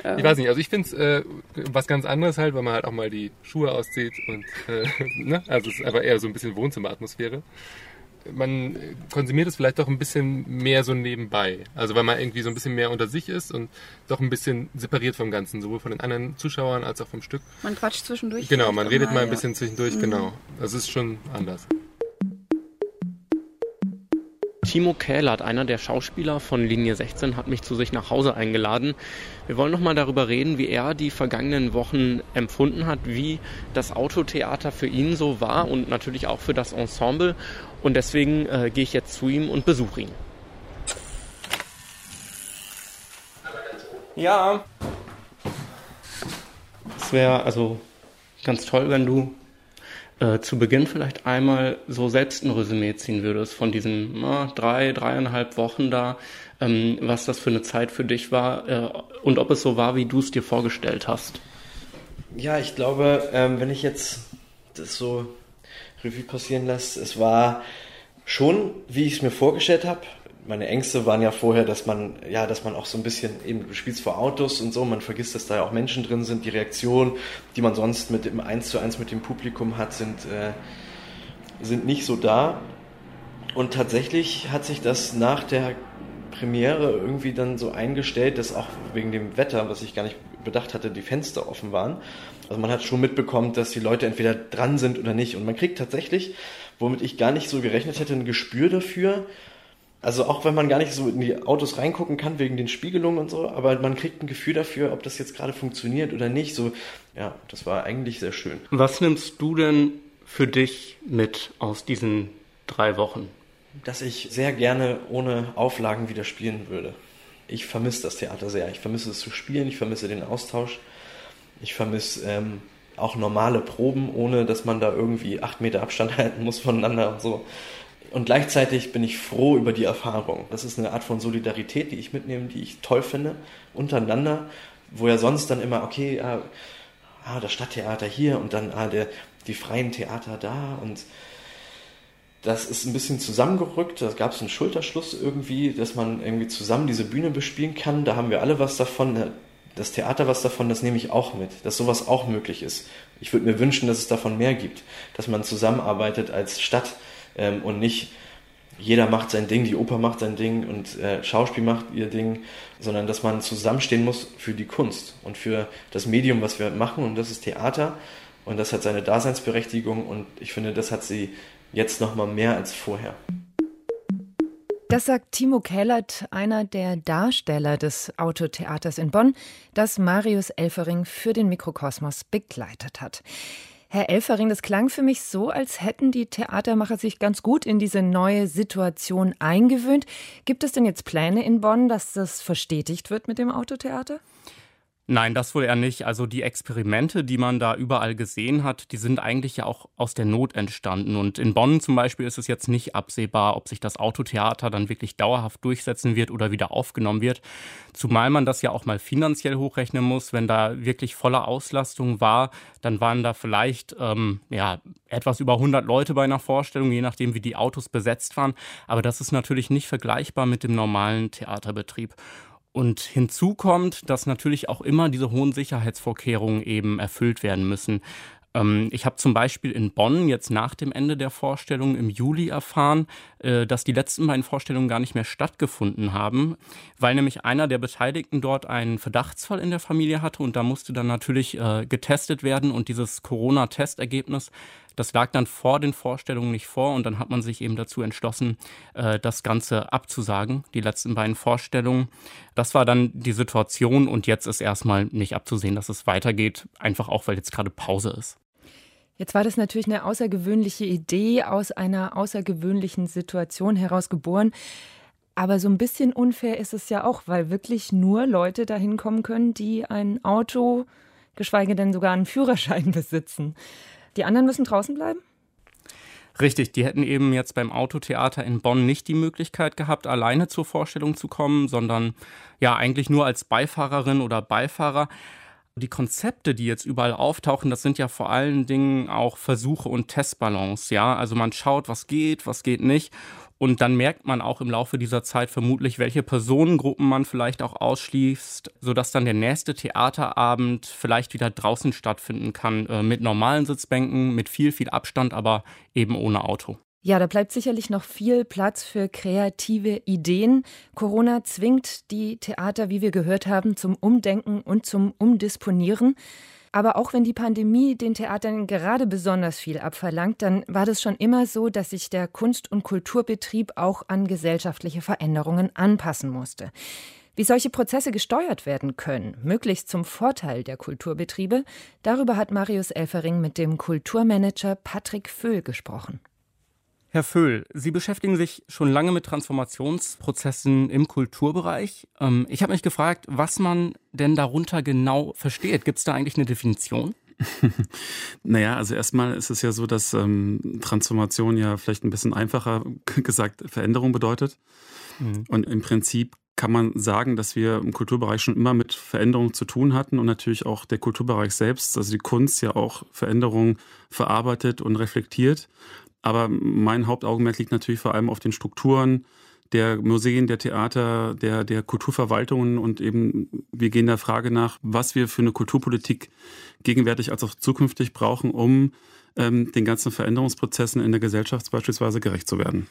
Ja. Ich weiß nicht, also ich finde es äh, was ganz anderes halt, weil man halt auch mal die Schuhe auszieht und äh, ne? also es ist einfach eher so ein bisschen Wohnzimmeratmosphäre. Man konsumiert es vielleicht doch ein bisschen mehr so nebenbei. Also weil man irgendwie so ein bisschen mehr unter sich ist und doch ein bisschen separiert vom Ganzen, sowohl von den anderen Zuschauern als auch vom Stück. Man quatscht zwischendurch. Genau, man redet mal ein ja. bisschen zwischendurch, Mhm. genau. Das ist schon anders. Timo Kählert, einer der Schauspieler von Linie 16, hat mich zu sich nach Hause eingeladen. Wir wollen noch mal darüber reden, wie er die vergangenen Wochen empfunden hat, wie das Autotheater für ihn so war und natürlich auch für das Ensemble. Und deswegen äh, gehe ich jetzt zu ihm und besuche ihn. Ja. Es wäre also ganz toll, wenn du äh, zu Beginn vielleicht einmal so selbst ein Resümee ziehen würdest von diesen na, drei, dreieinhalb Wochen da, ähm, was das für eine Zeit für dich war äh, und ob es so war, wie du es dir vorgestellt hast. Ja, ich glaube, ähm, wenn ich jetzt das so Revue passieren lasse, es war schon, wie ich es mir vorgestellt habe. Meine Ängste waren ja vorher, dass man, ja, dass man auch so ein bisschen, eben, du spielst vor Autos und so, man vergisst, dass da ja auch Menschen drin sind. Die Reaktionen, die man sonst mit dem Eins zu eins mit dem Publikum hat, sind, äh, sind nicht so da. Und tatsächlich hat sich das nach der Premiere irgendwie dann so eingestellt, dass auch wegen dem Wetter, was ich gar nicht bedacht hatte, die Fenster offen waren. Also man hat schon mitbekommen, dass die Leute entweder dran sind oder nicht. Und man kriegt tatsächlich, womit ich gar nicht so gerechnet hätte, ein Gespür dafür. Also auch wenn man gar nicht so in die Autos reingucken kann wegen den Spiegelungen und so, aber man kriegt ein Gefühl dafür, ob das jetzt gerade funktioniert oder nicht. So, ja, das war eigentlich sehr schön. Was nimmst du denn für dich mit aus diesen drei Wochen? Dass ich sehr gerne ohne Auflagen wieder spielen würde. Ich vermisse das Theater sehr. Ich vermisse es zu spielen, ich vermisse den Austausch. Ich vermisse ähm, auch normale Proben, ohne dass man da irgendwie acht Meter Abstand halten muss voneinander und so. Und gleichzeitig bin ich froh über die Erfahrung. Das ist eine Art von Solidarität, die ich mitnehme, die ich toll finde, untereinander, wo ja sonst dann immer, okay, ah, ah das Stadttheater hier und dann ah, der, die freien Theater da und das ist ein bisschen zusammengerückt. Da gab es einen Schulterschluss irgendwie, dass man irgendwie zusammen diese Bühne bespielen kann. Da haben wir alle was davon. Das Theater was davon, das nehme ich auch mit, dass sowas auch möglich ist. Ich würde mir wünschen, dass es davon mehr gibt, dass man zusammenarbeitet als Stadt ähm, und nicht jeder macht sein Ding, die Oper macht sein Ding und äh, Schauspiel macht ihr Ding, sondern dass man zusammenstehen muss für die Kunst und für das Medium, was wir machen und das ist Theater und das hat seine Daseinsberechtigung und ich finde, das hat sie jetzt noch mal mehr als vorher. Das sagt Timo Kellert, einer der Darsteller des Autotheaters in Bonn, das Marius Elfering für den Mikrokosmos begleitet hat. Herr Elfering, das klang für mich so, als hätten die Theatermacher sich ganz gut in diese neue Situation eingewöhnt. Gibt es denn jetzt Pläne in Bonn, dass das verstetigt wird mit dem Autotheater? Nein, das wohl eher nicht. Also die Experimente, die man da überall gesehen hat, die sind eigentlich ja auch aus der Not entstanden. Und in Bonn zum Beispiel ist es jetzt nicht absehbar, ob sich das Autotheater dann wirklich dauerhaft durchsetzen wird oder wieder aufgenommen wird. Zumal man das ja auch mal finanziell hochrechnen muss. Wenn da wirklich volle Auslastung war, dann waren da vielleicht ähm, ja, etwas über 100 Leute bei einer Vorstellung, je nachdem, wie die Autos besetzt waren. Aber das ist natürlich nicht vergleichbar mit dem normalen Theaterbetrieb. Und hinzu kommt, dass natürlich auch immer diese hohen Sicherheitsvorkehrungen eben erfüllt werden müssen. Ähm, ich habe zum Beispiel in Bonn jetzt nach dem Ende der Vorstellung im Juli erfahren, dass die letzten beiden Vorstellungen gar nicht mehr stattgefunden haben, weil nämlich einer der Beteiligten dort einen Verdachtsfall in der Familie hatte und da musste dann natürlich äh, getestet werden und dieses Corona-Testergebnis das lag dann vor den Vorstellungen nicht vor und dann hat man sich eben dazu entschlossen, äh, das Ganze abzusagen, die letzten beiden Vorstellungen. Das war dann die Situation und jetzt ist erstmal nicht abzusehen, dass es weitergeht, einfach auch, weil jetzt gerade Pause ist. Jetzt war das natürlich eine außergewöhnliche Idee aus einer außergewöhnlichen Situation heraus geboren. Aber so ein bisschen unfair ist es ja auch, weil wirklich nur Leute dahin kommen können, die ein Auto, geschweige denn sogar einen Führerschein besitzen. Die anderen müssen draußen bleiben? Richtig, die hätten eben jetzt beim Autotheater in Bonn nicht die Möglichkeit gehabt, alleine zur Vorstellung zu kommen, sondern ja eigentlich nur als Beifahrerin oder Beifahrer. Die Konzepte, die jetzt überall auftauchen, das sind ja vor allen Dingen auch Versuche und Testballons, ja. Also man schaut, was geht, was geht nicht. Und dann merkt man auch im Laufe dieser Zeit vermutlich, welche Personengruppen man vielleicht auch ausschließt, sodass dann der nächste Theaterabend vielleicht wieder draußen stattfinden kann, äh, mit normalen Sitzbänken, mit viel, viel Abstand, aber eben ohne Auto. Ja, da bleibt sicherlich noch viel Platz für kreative Ideen. Corona zwingt die Theater, wie wir gehört haben, zum Umdenken und zum Umdisponieren. Aber auch wenn die Pandemie den Theatern gerade besonders viel abverlangt, dann war das schon immer so, dass sich der Kunst- und Kulturbetrieb auch an gesellschaftliche Veränderungen anpassen musste. Wie solche Prozesse gesteuert werden können, möglichst zum Vorteil der Kulturbetriebe, darüber hat Marius Elfering mit dem Kulturmanager Patrick Föhl gesprochen. Herr Föhl, Sie beschäftigen sich schon lange mit Transformationsprozessen im Kulturbereich. Ähm, ich habe mich gefragt, was man denn darunter genau versteht. Gibt es da eigentlich eine Definition? naja, also erstmal ist es ja so, dass ähm, Transformation ja vielleicht ein bisschen einfacher gesagt Veränderung bedeutet. Mhm. Und im Prinzip kann man sagen, dass wir im Kulturbereich schon immer mit Veränderungen zu tun hatten und natürlich auch der Kulturbereich selbst, also die Kunst ja auch Veränderungen verarbeitet und reflektiert. Aber mein Hauptaugenmerk liegt natürlich vor allem auf den Strukturen der Museen, der Theater, der, der Kulturverwaltungen und eben wir gehen der Frage nach, was wir für eine Kulturpolitik gegenwärtig als auch zukünftig brauchen, um ähm, den ganzen Veränderungsprozessen in der Gesellschaft beispielsweise gerecht zu werden.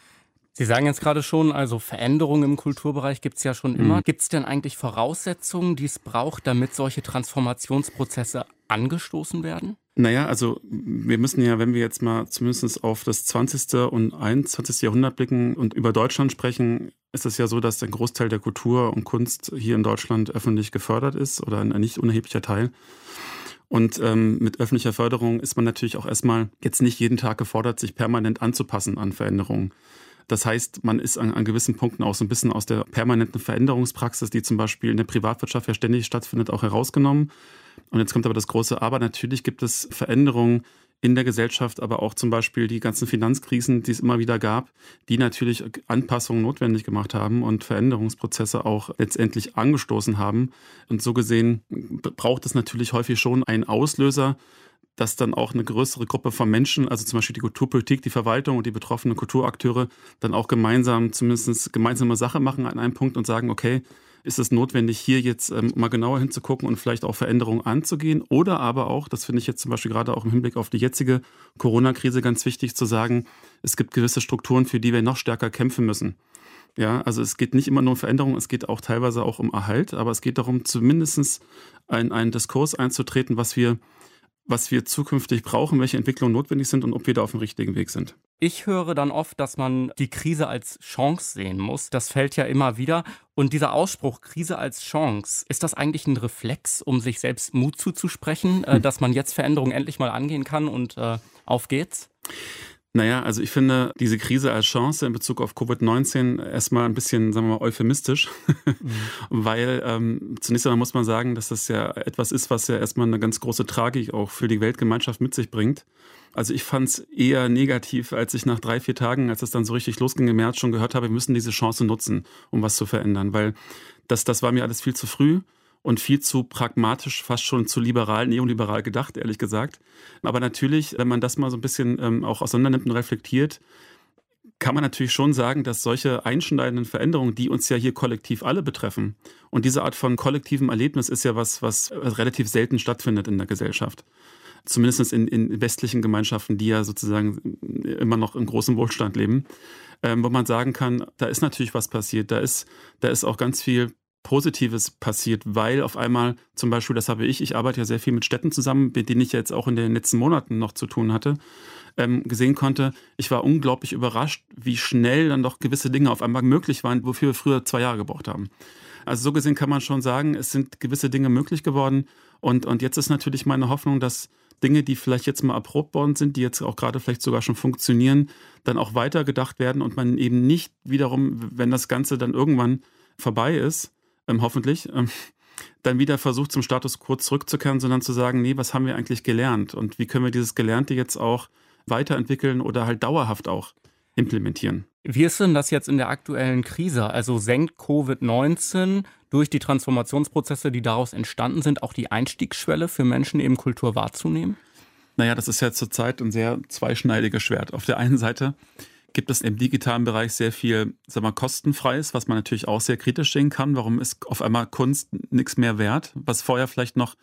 Sie sagen jetzt gerade schon, also Veränderungen im Kulturbereich gibt es ja schon immer. Mhm. Gibt es denn eigentlich Voraussetzungen, die es braucht, damit solche Transformationsprozesse angestoßen werden? Naja, also wir müssen ja, wenn wir jetzt mal zumindest auf das 20. und 21. Jahrhundert blicken und über Deutschland sprechen, ist es ja so, dass ein Großteil der Kultur und Kunst hier in Deutschland öffentlich gefördert ist oder ein nicht unerheblicher Teil. Und ähm, mit öffentlicher Förderung ist man natürlich auch erstmal jetzt nicht jeden Tag gefordert, sich permanent anzupassen an Veränderungen. Das heißt, man ist an, an, gewissen Punkten auch so ein bisschen aus der permanenten Veränderungspraxis, die zum Beispiel in der Privatwirtschaft ja ständig stattfindet, auch herausgenommen. Und jetzt kommt aber das große Aber. Natürlich gibt es Veränderungen in der Gesellschaft, aber auch zum Beispiel die ganzen Finanzkrisen, die es immer wieder gab, die natürlich Anpassungen notwendig gemacht haben und Veränderungsprozesse auch letztendlich angestoßen haben. Und so gesehen braucht es natürlich häufig schon einen Auslöser, dass dann auch eine größere Gruppe von Menschen, also zum Beispiel die Kulturpolitik, die Verwaltung und die betroffenen Kulturakteure, dann auch gemeinsam, zumindest gemeinsame Sache machen an einem Punkt und sagen, okay, ist es notwendig, hier jetzt ähm, mal genauer hinzugucken und vielleicht auch Veränderungen anzugehen? Oder aber auch, das finde ich jetzt zum Beispiel gerade auch im Hinblick auf die jetzige Corona-Krise ganz wichtig zu sagen, es gibt gewisse Strukturen, für die wir noch stärker kämpfen müssen. Ja, also es geht nicht immer nur um Veränderung, es geht auch teilweise auch um Erhalt, aber es geht darum, zumindest einen, einen Diskurs einzutreten, was wir was wir zukünftig brauchen, welche Entwicklungen notwendig sind und ob wir da auf dem richtigen Weg sind. Ich höre dann oft, dass man die Krise als Chance sehen muss. Das fällt ja immer wieder. Und dieser Ausspruch, Krise als Chance, ist das eigentlich ein Reflex, um sich selbst Mut zuzusprechen, äh, hm. dass man jetzt Veränderungen endlich mal angehen kann und äh, auf geht's? Naja, also ich finde diese Krise als Chance in Bezug auf Covid-19 erstmal ein bisschen, sagen wir mal, euphemistisch, mhm. weil ähm, zunächst einmal muss man sagen, dass das ja etwas ist, was ja erstmal eine ganz große Tragik auch für die Weltgemeinschaft mit sich bringt. Also ich fand es eher negativ, als ich nach drei, vier Tagen, als es dann so richtig losging im März, schon gehört habe, wir müssen diese Chance nutzen, um was zu verändern, weil das, das war mir alles viel zu früh und viel zu pragmatisch, fast schon zu liberal, neoliberal gedacht, ehrlich gesagt. Aber natürlich, wenn man das mal so ein bisschen ähm, auch auseinandernimmt und reflektiert, kann man natürlich schon sagen, dass solche einschneidenden Veränderungen, die uns ja hier kollektiv alle betreffen, und diese Art von kollektivem Erlebnis ist ja was, was relativ selten stattfindet in der Gesellschaft. Zumindest in, in westlichen Gemeinschaften, die ja sozusagen immer noch in großem Wohlstand leben, ähm, wo man sagen kann, da ist natürlich was passiert, da ist, da ist auch ganz viel Positives passiert, weil auf einmal zum Beispiel, das habe ich, ich arbeite ja sehr viel mit Städten zusammen, mit denen ich jetzt auch in den letzten Monaten noch zu tun hatte, ähm, gesehen konnte, ich war unglaublich überrascht, wie schnell dann doch gewisse Dinge auf einmal möglich waren, wofür wir früher zwei Jahre gebraucht haben. Also so gesehen kann man schon sagen, es sind gewisse Dinge möglich geworden und, und jetzt ist natürlich meine Hoffnung, dass Dinge, die vielleicht jetzt mal erprobt worden sind, die jetzt auch gerade vielleicht sogar schon funktionieren, dann auch weitergedacht werden und man eben nicht wiederum, wenn das Ganze dann irgendwann vorbei ist, ähm, hoffentlich, ähm, dann wieder versucht, zum Status quo zurückzukehren, sondern zu sagen, nee, was haben wir eigentlich gelernt und wie können wir dieses Gelernte jetzt auch weiterentwickeln oder halt dauerhaft auch implementieren. Wie ist denn das jetzt in der aktuellen Krise? Also senkt Covid-19 durch die Transformationsprozesse, die daraus entstanden sind, auch die Einstiegsschwelle für Menschen eben Kultur wahrzunehmen? Naja, das ist ja zurzeit ein sehr zweischneidiges Schwert. Auf der einen Seite gibt es im digitalen Bereich sehr viel, sag mal, kostenfreies, was man natürlich auch sehr kritisch sehen kann. Warum ist auf einmal Kunst nichts mehr wert, was vorher vielleicht noch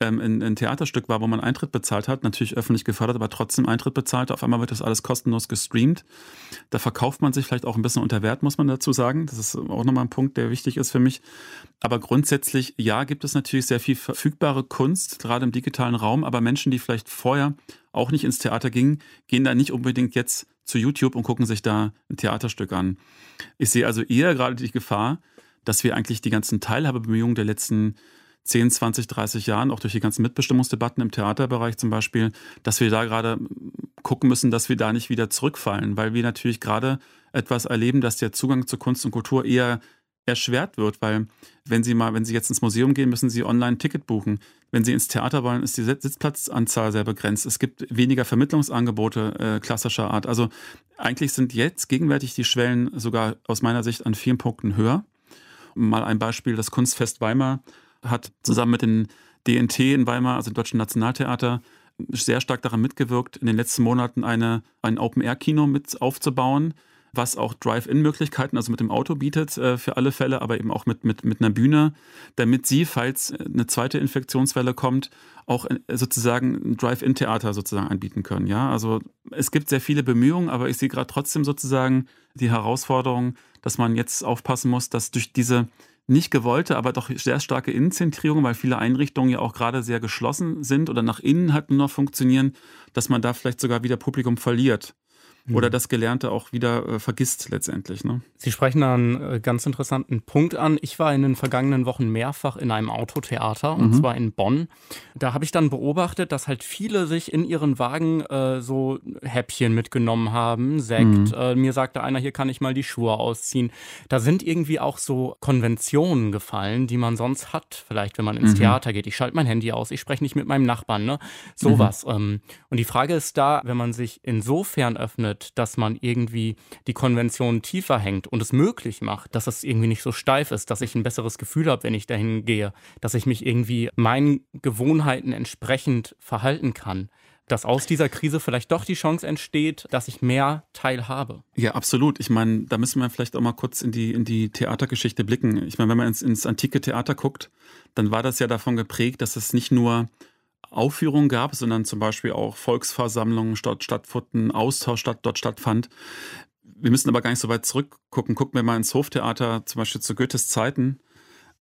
ähm, ein, ein, Theaterstück war, wo man Eintritt bezahlt hat, natürlich öffentlich gefördert, aber trotzdem Eintritt bezahlt. Auf einmal wird das alles kostenlos gestreamt. Da verkauft man sich vielleicht auch ein bisschen unter Wert, muss man dazu sagen. Das ist auch nochmal ein Punkt, der wichtig ist für mich. Aber grundsätzlich, ja, gibt es natürlich sehr viel verfügbare Kunst, gerade im digitalen Raum, aber Menschen, die vielleicht vorher auch nicht ins Theater gingen, gehen da nicht unbedingt jetzt zu YouTube und gucken sich da ein Theaterstück an. Ich sehe also eher gerade die Gefahr, dass wir eigentlich die ganzen Teilhabebemühungen der letzten 10, 20, 30 Jahren, auch durch die ganzen Mitbestimmungsdebatten im Theaterbereich zum Beispiel, dass wir da gerade gucken müssen, dass wir da nicht wieder zurückfallen, weil wir natürlich gerade etwas erleben, dass der Zugang zu Kunst und Kultur eher erschwert wird, weil wenn Sie mal, wenn Sie jetzt ins Museum gehen, müssen Sie online ein Ticket buchen. Wenn Sie ins Theater wollen, ist die Sitzplatzanzahl sehr begrenzt. Es gibt weniger Vermittlungsangebote äh, klassischer Art. Also eigentlich sind jetzt gegenwärtig die Schwellen sogar aus meiner Sicht an vielen Punkten höher. Mal ein Beispiel, das Kunstfest Weimar hat zusammen mit dem DNT in Weimar, also dem Deutschen Nationaltheater, sehr stark daran mitgewirkt, in den letzten Monaten eine, ein Open-Air-Kino mit aufzubauen was auch Drive-In-Möglichkeiten, also mit dem Auto bietet äh, für alle Fälle, aber eben auch mit, mit, mit einer Bühne, damit sie, falls eine zweite Infektionswelle kommt, auch äh, sozusagen ein Drive-In-Theater sozusagen anbieten können. Ja, also es gibt sehr viele Bemühungen, aber ich sehe gerade trotzdem sozusagen die Herausforderung, dass man jetzt aufpassen muss, dass durch diese nicht gewollte, aber doch sehr starke Innenzentrierung, weil viele Einrichtungen ja auch gerade sehr geschlossen sind oder nach innen halt nur noch funktionieren, dass man da vielleicht sogar wieder Publikum verliert oder mhm. das Gelernte auch wieder äh, vergisst letztendlich. Ne? Sie sprechen da einen äh, ganz interessanten Punkt an. Ich war in den vergangenen Wochen mehrfach in einem Autotheater und mhm. zwar in Bonn. Da habe ich dann beobachtet, dass halt viele sich in ihren Wagen äh, so Häppchen mitgenommen haben, Sekt. Mhm. Äh, mir sagte einer, hier kann ich mal die Schuhe ausziehen. Da sind irgendwie auch so Konventionen gefallen, die man sonst hat, vielleicht wenn man ins mhm. Theater geht. Ich schalte mein Handy aus, ich spreche nicht mit meinem Nachbarn, ne? Sowas. Mhm. Ähm, und die Frage ist da, wenn man sich insofern öffnet, findet, dass man irgendwie die Konvention tiefer hängt und es möglich macht, dass es irgendwie nicht so steif ist, dass ich ein besseres Gefühl habe, wenn ich dahin gehe, dass ich mich irgendwie meinen Gewohnheiten entsprechend verhalten kann, dass aus dieser Krise vielleicht doch die Chance entsteht, dass ich mehr teilhabe. Ja, absolut. Ich meine, da müssen wir vielleicht auch mal kurz in die, in die Theatergeschichte blicken. Ich meine, wenn man ins, ins antike Theater guckt, dann war das ja davon geprägt, dass es nicht nur Aufführungen gab, sondern zum Beispiel auch Volksversammlungen dort stattfanden, Austausch statt, dort stattfand. Wir müssen aber gar nicht so weit zurückgucken. Gucken wir mal ins Hoftheater, zum Beispiel zu Goethes Zeiten.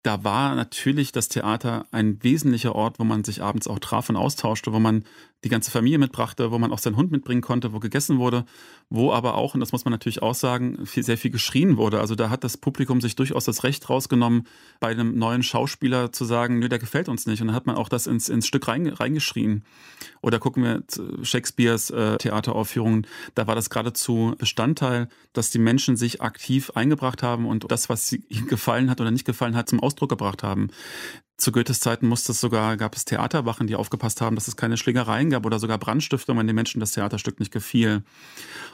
Da war natürlich das Theater ein wesentlicher Ort, wo man sich abends auch traf und austauschte, wo man die ganze Familie mitbrachte, wo man auch seinen Hund mitbringen konnte, wo gegessen wurde, wo aber auch, und das muss man natürlich auch sagen, viel, sehr viel geschrien wurde. Also da hat das Publikum sich durchaus das Recht rausgenommen, bei einem neuen Schauspieler zu sagen, nö, der gefällt uns nicht. Und dann hat man auch das ins, ins Stück reingeschrien. Oder gucken wir Shakespeares äh, Theateraufführungen, da war das geradezu Bestandteil, dass die Menschen sich aktiv eingebracht haben und das, was ihnen gefallen hat oder nicht gefallen hat, zum Ausdruck gebracht haben. Zu Goethes Zeiten musste es sogar, gab es Theaterwachen, die aufgepasst haben, dass es keine Schlägereien gab oder sogar Brandstiftung, wenn den Menschen das Theaterstück nicht gefiel.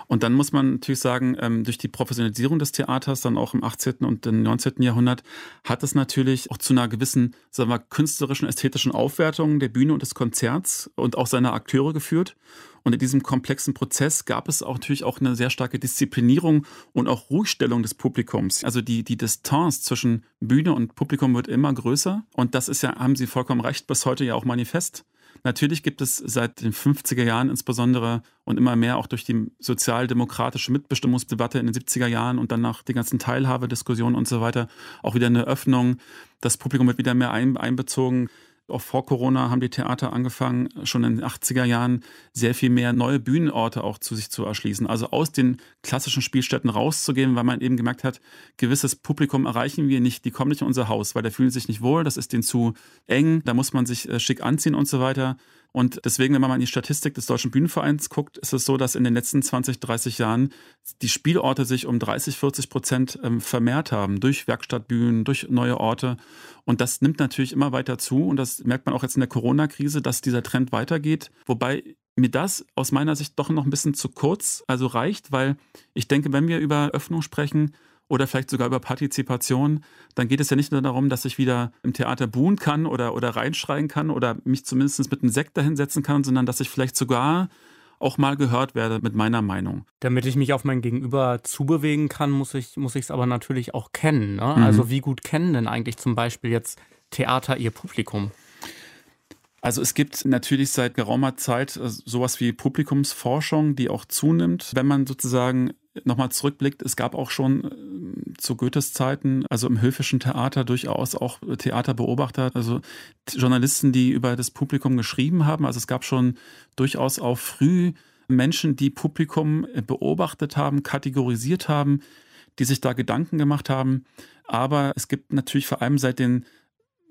Und dann muss man natürlich sagen, ähm, durch die Professionalisierung des Theaters, dann auch im 18. und im 19. Jahrhundert, hat es natürlich auch zu einer gewissen, sagen wir, künstlerischen, ästhetischen Aufwertung der Bühne und des Konzerts und auch seiner Akteure geführt. Und in diesem komplexen Prozess gab es auch natürlich auch eine sehr starke Disziplinierung und auch Ruhigstellung des Publikums. Also die, die Distanz zwischen Bühne und Publikum wird immer größer. Und das ist ja, haben Sie vollkommen recht, bis heute ja auch manifest. Natürlich gibt es seit den 50er Jahren insbesondere und immer mehr auch durch die sozialdemokratische Mitbestimmungsdebatte in den 70er Jahren und danach die ganzen Teilhabediskussionen und so weiter auch wieder eine Öffnung. Das Publikum wird wieder mehr einbezogen. Auch vor Corona haben die Theater angefangen, schon in den 80er Jahren sehr viel mehr neue Bühnenorte auch zu sich zu erschließen. Also aus den klassischen Spielstätten rauszugehen, weil man eben gemerkt hat, gewisses Publikum erreichen wir nicht, die kommen nicht in unser Haus, weil da fühlen sich nicht wohl, das ist denen zu eng, da muss man sich äh, schick anziehen und so weiter. Und deswegen, wenn man mal in die Statistik des Deutschen Bühnenvereins guckt, ist es so, dass in den letzten 20, 30 Jahren die Spielorte sich um 30, 40 Prozent ähm, vermehrt haben durch Werkstattbühnen, durch neue Orte. Und das nimmt natürlich immer weiter zu. Und das merkt man auch jetzt in der Corona-Krise, dass dieser Trend weitergeht. Wobei mir das aus meiner Sicht doch noch ein bisschen zu kurz also reicht, weil ich denke, wenn wir über Öffnung sprechen, oder vielleicht sogar über Partizipation, dann geht es ja nicht nur darum, dass ich wieder im Theater buhen kann oder, oder reinschreien kann oder mich zumindest mit einem Sekt dahinsetzen kann, sondern dass ich vielleicht sogar auch mal gehört werde mit meiner Meinung. Damit ich mich auf mein Gegenüber zubewegen kann, muss ich muss es aber natürlich auch kennen. Ne? Mhm. Also wie gut kennen denn eigentlich zum Beispiel jetzt Theater ihr Publikum? Also es gibt natürlich seit geraumer Zeit äh, sowas wie Publikumsforschung, die auch zunimmt. Wenn man sozusagen nochmal zurückblickt, es gab auch schon äh, zu Goethes Zeiten, also im höfischen Theater durchaus auch Theaterbeobachter, also Journalisten, die über das Publikum geschrieben haben. Also es gab schon durchaus auch früh Menschen, die Publikum beobachtet haben, kategorisiert haben, die sich da Gedanken gemacht haben. Aber es gibt natürlich vor allem seit den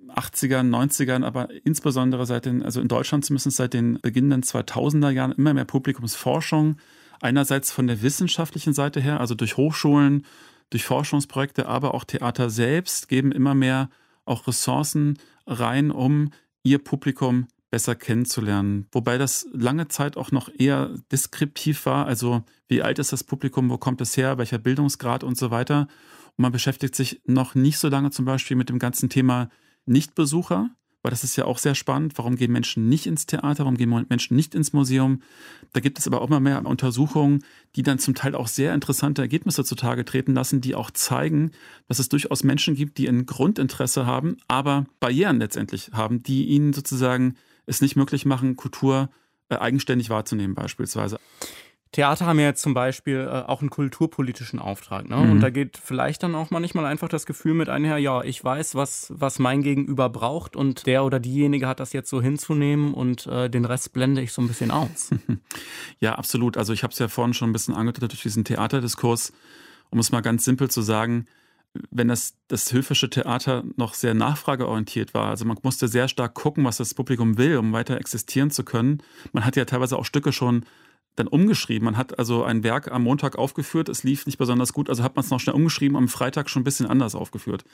80ern, 90ern, aber insbesondere seit den, also in Deutschland zumindest seit den beginnenden 2000er Jahren immer mehr Publikumsforschung Einerseits von der wissenschaftlichen Seite her, also durch Hochschulen, durch Forschungsprojekte, aber auch Theater selbst geben immer mehr auch Ressourcen rein, um ihr Publikum besser kennenzulernen. Wobei das lange Zeit auch noch eher deskriptiv war, also wie alt ist das Publikum, wo kommt es her, welcher Bildungsgrad und so weiter. Und man beschäftigt sich noch nicht so lange zum Beispiel mit dem ganzen Thema Nichtbesucher, weil das ist ja auch sehr spannend. Warum gehen Menschen nicht ins Theater? Warum gehen Menschen nicht ins Museum? Da gibt es aber auch immer mehr Untersuchungen, die dann zum Teil auch sehr interessante Ergebnisse zutage treten lassen, die auch zeigen, dass es durchaus Menschen gibt, die ein Grundinteresse haben, aber Barrieren letztendlich haben, die ihnen sozusagen es nicht möglich machen, Kultur äh, eigenständig wahrzunehmen beispielsweise. Theater haben ja jetzt zum Beispiel äh, auch einen kulturpolitischen Auftrag. Ne? Mhm. Und da geht vielleicht dann auch manchmal einfach das Gefühl mit einher, ja, ich weiß, was, was mein Gegenüber braucht und der oder diejenige hat das jetzt so hinzunehmen und äh, den Rest blende ich so ein bisschen aus. ja, absolut. Also ich habe es ja vorhin schon ein bisschen angedeutet durch diesen Theaterdiskurs, um es mal ganz simpel zu sagen, wenn das, das höfische Theater noch sehr nachfrageorientiert war. Also man musste sehr stark gucken, was das Publikum will, um weiter existieren zu können. Man hat ja teilweise auch Stücke schon dann umgeschrieben. Man hat also ein Werk am Montag aufgeführt, es lief nicht besonders gut, also hat man es noch schnell umgeschrieben, am Freitag schon ein bisschen anders aufgeführt.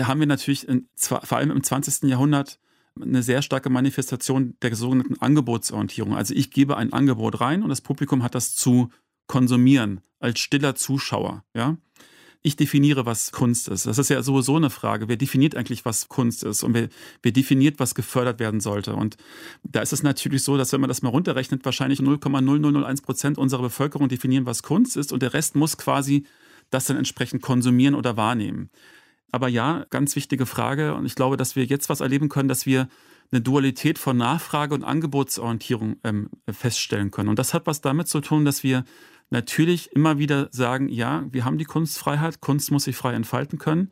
Haben wir natürlich in, vor allem im 20. Jahrhundert eine sehr starke Manifestation der sogenannten Angebotsorientierung. Also ich gebe ein Angebot rein und das Publikum hat das zu konsumieren als stiller Zuschauer. Ja? Ich definiere, was Kunst ist. Das ist ja sowieso eine Frage. Wer definiert eigentlich, was Kunst ist? Und wer, wer definiert, was gefördert werden sollte? Und da ist es natürlich so, dass wenn man das mal runterrechnet, wahrscheinlich 0,0001 Prozent unserer Bevölkerung definieren, was Kunst ist. Und der Rest muss quasi das dann entsprechend konsumieren oder wahrnehmen. Aber ja, ganz wichtige Frage. Und ich glaube, dass wir jetzt was erleben können, dass wir eine Dualität von Nachfrage und Angebotsorientierung ähm, feststellen können. Und das hat was damit zu tun, dass wir natürlich immer wieder sagen, ja, wir haben die Kunstfreiheit, Kunst muss sich frei entfalten können.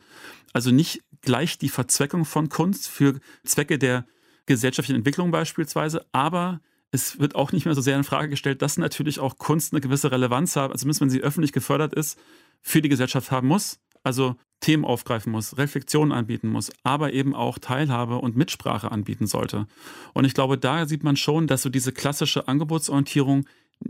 Also nicht gleich die Verzweckung von Kunst für Zwecke der gesellschaftlichen Entwicklung beispielsweise, aber es wird auch nicht mehr so sehr in Frage gestellt, dass natürlich auch Kunst eine gewisse Relevanz hat, also zumindest wenn sie öffentlich gefördert ist, für die Gesellschaft haben muss. Also Themen aufgreifen muss, Reflexion anbieten muss, aber eben auch Teilhabe und Mitsprache anbieten sollte. Und ich glaube, da sieht man schon, dass so diese klassische Angebotsorientierung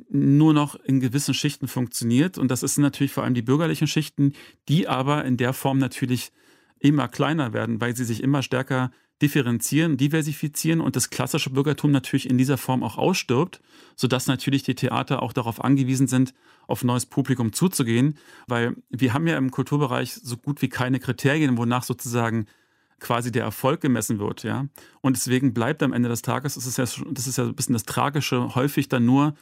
nur noch in gewissen Schichten funktioniert. Und das ist natürlich vor allem die bürgerlichen Schichten, die aber in der Form natürlich immer kleiner werden, weil sie sich immer stärker differenzieren, diversifizieren und das klassische Bürgertum natürlich in dieser Form auch ausstirbt, sodass natürlich die Theater auch darauf angewiesen sind, auf neues Publikum zuzugehen, weil wir haben ja im Kulturbereich so gut wie keine Kriterien, wonach sozusagen quasi der Erfolg gemessen wird, ja. Und deswegen bleibt am Ende des Tages, das ist ja, das ist ja ein bisschen das Tragische, häufig dann nur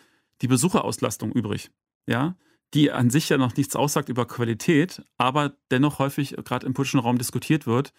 die Besucherauslastung übrig. Ja, die an sich ja noch nichts aussagt über Qualität, aber dennoch häufig gerade im politischen Raum diskutiert wird.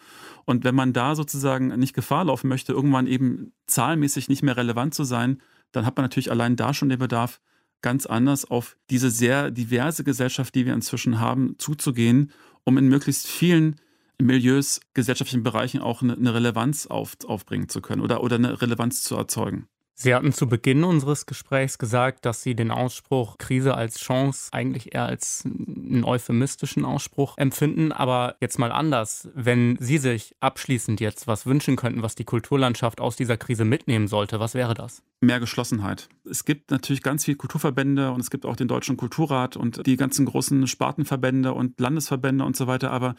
Und wenn man da sozusagen nicht Gefahr laufen möchte, irgendwann eben zahlenmäßig nicht mehr relevant zu sein, dann hat man natürlich allein da schon den Bedarf, ganz anders auf diese sehr diverse Gesellschaft, die wir inzwischen haben, zuzugehen, um in möglichst vielen Milieus, gesellschaftlichen Bereichen auch eine, Relevanz auf, aufbringen zu können oder, oder eine Relevanz zu erzeugen. Sie hatten zu Beginn unseres Gesprächs gesagt, dass Sie den Ausspruch Krise als Chance eigentlich eher als einen euphemistischen Ausspruch empfinden. Aber jetzt mal anders. Wenn Sie sich abschließend jetzt was wünschen könnten, was die Kulturlandschaft aus dieser Krise mitnehmen sollte, was wäre das? Mehr Geschlossenheit. Es gibt natürlich ganz viele Kulturverbände und es gibt auch den Deutschen Kulturrat und die ganzen großen Spartenverbände und Landesverbände und so weiter. Aber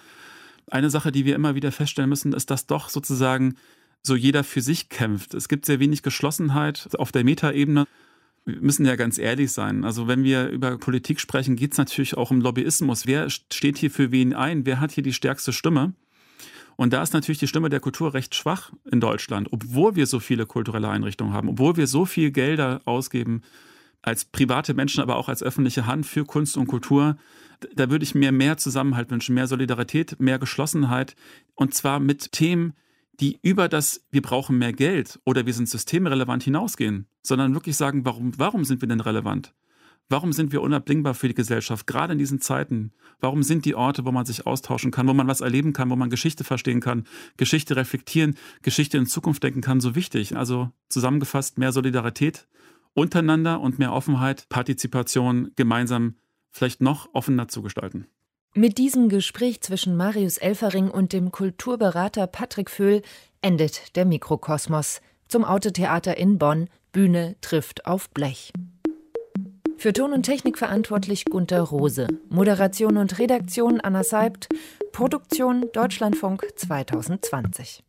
eine Sache, die wir immer wieder feststellen müssen, ist, dass doch sozusagen so jeder für sich kämpft. Es gibt sehr wenig Geschlossenheit auf der Metaebene. Wir müssen ja ganz ehrlich sein. Also wenn wir über Politik sprechen, geht es natürlich auch um Lobbyismus. Wer steht hier für wen ein? Wer hat hier die stärkste Stimme? Und da ist natürlich die Stimme der Kultur recht schwach in Deutschland, obwohl wir so viele kulturelle Einrichtungen haben, obwohl wir so viel Gelder ausgeben, als private Menschen, aber auch als öffentliche Hand für Kunst und Kultur. Da würde ich mir mehr Zusammenhalt wünschen, mehr Solidarität, mehr Geschlossenheit und zwar mit Themen, die über das wir brauchen mehr Geld oder wir sind systemrelevant hinausgehen, sondern wirklich sagen, warum, warum sind wir denn relevant? Warum sind wir unabdingbar für die Gesellschaft, gerade in diesen Zeiten? Warum sind die Orte, wo man sich austauschen kann, wo man was erleben kann, wo man Geschichte verstehen kann, Geschichte reflektieren, Geschichte in Zukunft denken kann, so wichtig? Also zusammengefasst mehr Solidarität untereinander und mehr Offenheit, Partizipation gemeinsam vielleicht noch offener zu gestalten. Mit diesem Gespräch zwischen Marius Elfering und dem Kulturberater Patrick Föhl endet der Mikrokosmos zum Autotheater in Bonn. Bühne trifft auf Blech. Für Ton und Technik verantwortlich Gunter Rose. Moderation und Redaktion Anna Seibt. Produktion Deutschlandfunk 2020.